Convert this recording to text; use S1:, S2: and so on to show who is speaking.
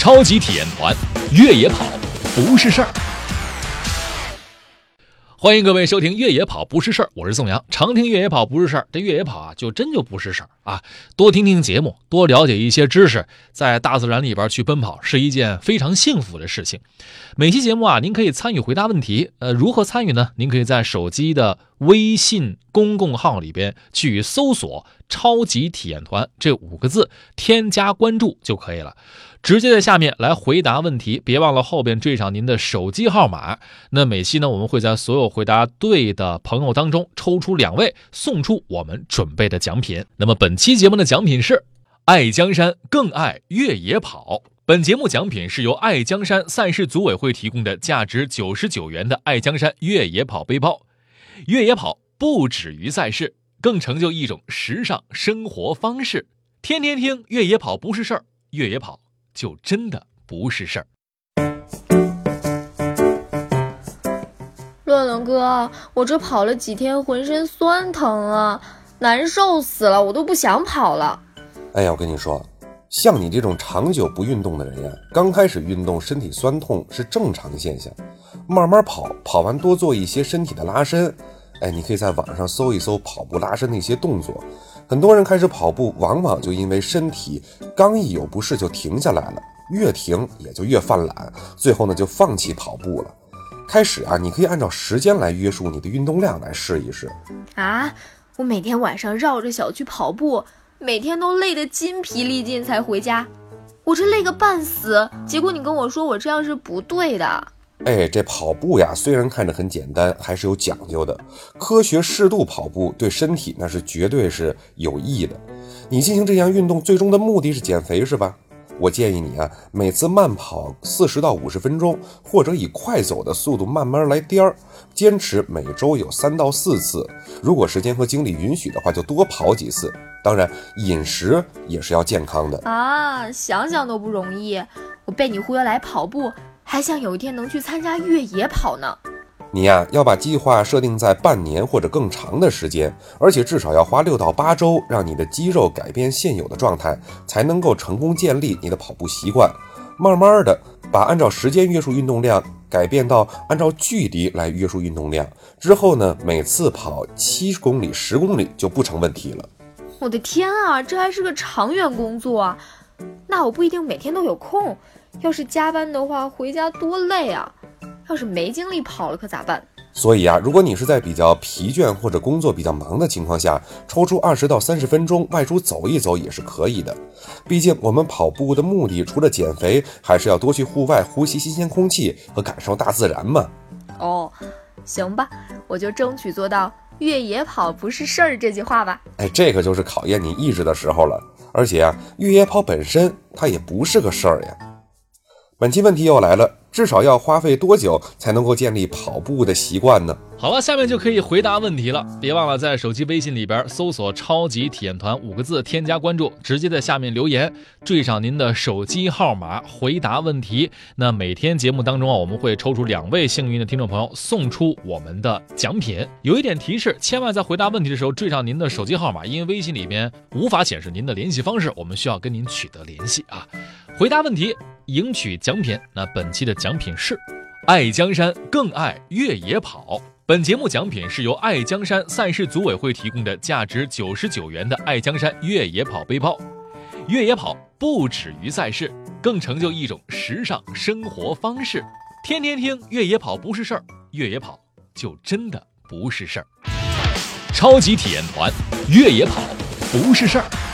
S1: 超级体验团，越野跑不是事儿。欢迎各位收听《越野跑不是事儿》，我是宋阳。常听越野跑不是事儿，这越野跑啊，就真就不是事儿啊。多听听节目，多了解一些知识，在大自然里边去奔跑是一件非常幸福的事情。每期节目啊，您可以参与回答问题。呃，如何参与呢？您可以在手机的微信公共号里边去搜索“超级体验团”这五个字，添加关注就可以了。直接在下面来回答问题，别忘了后边缀上您的手机号码。那每期呢，我们会在所有回答对的朋友当中抽出两位，送出我们准备的奖品。那么本期节目的奖品是爱江山更爱越野跑。本节目奖品是由爱江山赛事组委会提供的价值九十九元的爱江山越野跑背包。越野跑不止于赛事，更成就一种时尚生活方式。天天听越野跑不是事儿，越野跑。就真的不是事儿。
S2: 乐乐哥，我这跑了几天，浑身酸疼啊，难受死了，我都不想跑了。
S3: 哎呀，我跟你说，像你这种长久不运动的人呀，刚开始运动身体酸痛是正常现象，慢慢跑，跑完多做一些身体的拉伸。哎，你可以在网上搜一搜跑步拉伸的一些动作。很多人开始跑步，往往就因为身体刚一有不适就停下来了，越停也就越犯懒，最后呢就放弃跑步了。开始啊，你可以按照时间来约束你的运动量来试一试。
S2: 啊，我每天晚上绕着小区跑步，每天都累得筋疲力尽才回家，我这累个半死。结果你跟我说我这样是不对的。
S3: 哎，这跑步呀，虽然看着很简单，还是有讲究的。科学适度跑步对身体那是绝对是有益的。你进行这项运动，最终的目的是减肥，是吧？我建议你啊，每次慢跑四十到五十分钟，或者以快走的速度慢慢来颠儿，坚持每周有三到四次。如果时间和精力允许的话，就多跑几次。当然，饮食也是要健康的
S2: 啊。想想都不容易，我被你忽悠来跑步。还想有一天能去参加越野跑呢。
S3: 你呀，要把计划设定在半年或者更长的时间，而且至少要花六到八周，让你的肌肉改变现有的状态，才能够成功建立你的跑步习惯。慢慢的，把按照时间约束运动量改变到按照距离来约束运动量之后呢，每次跑七公里、十公里就不成问题了。
S2: 我的天啊，这还是个长远工作啊！那我不一定每天都有空。要是加班的话，回家多累啊！要是没精力跑了，可咋办？
S3: 所以啊，如果你是在比较疲倦或者工作比较忙的情况下，抽出二十到三十分钟外出走一走也是可以的。毕竟我们跑步的目的除了减肥，还是要多去户外呼吸新鲜空气和感受大自然嘛。
S2: 哦，行吧，我就争取做到越野跑不是事儿这句话吧。
S3: 哎，这个就是考验你意志的时候了。而且啊，越野跑本身它也不是个事儿呀。本期问题又来了，至少要花费多久才能够建立跑步的习惯呢？
S1: 好了，下面就可以回答问题了。别忘了在手机微信里边搜索“超级体验团”五个字，添加关注，直接在下面留言，缀上您的手机号码，回答问题。那每天节目当中啊，我们会抽出两位幸运的听众朋友，送出我们的奖品。有一点提示，千万在回答问题的时候缀上您的手机号码，因为微信里边无法显示您的联系方式，我们需要跟您取得联系啊。回答问题，赢取奖品。那本期的奖品是爱江山更爱越野跑。本节目奖品是由爱江山赛事组委会提供的价值九十九元的爱江山越野跑背包。越野跑不止于赛事，更成就一种时尚生活方式。天天听越野跑不是事儿，越野跑就真的不是事儿。超级体验团，越野跑不是事儿。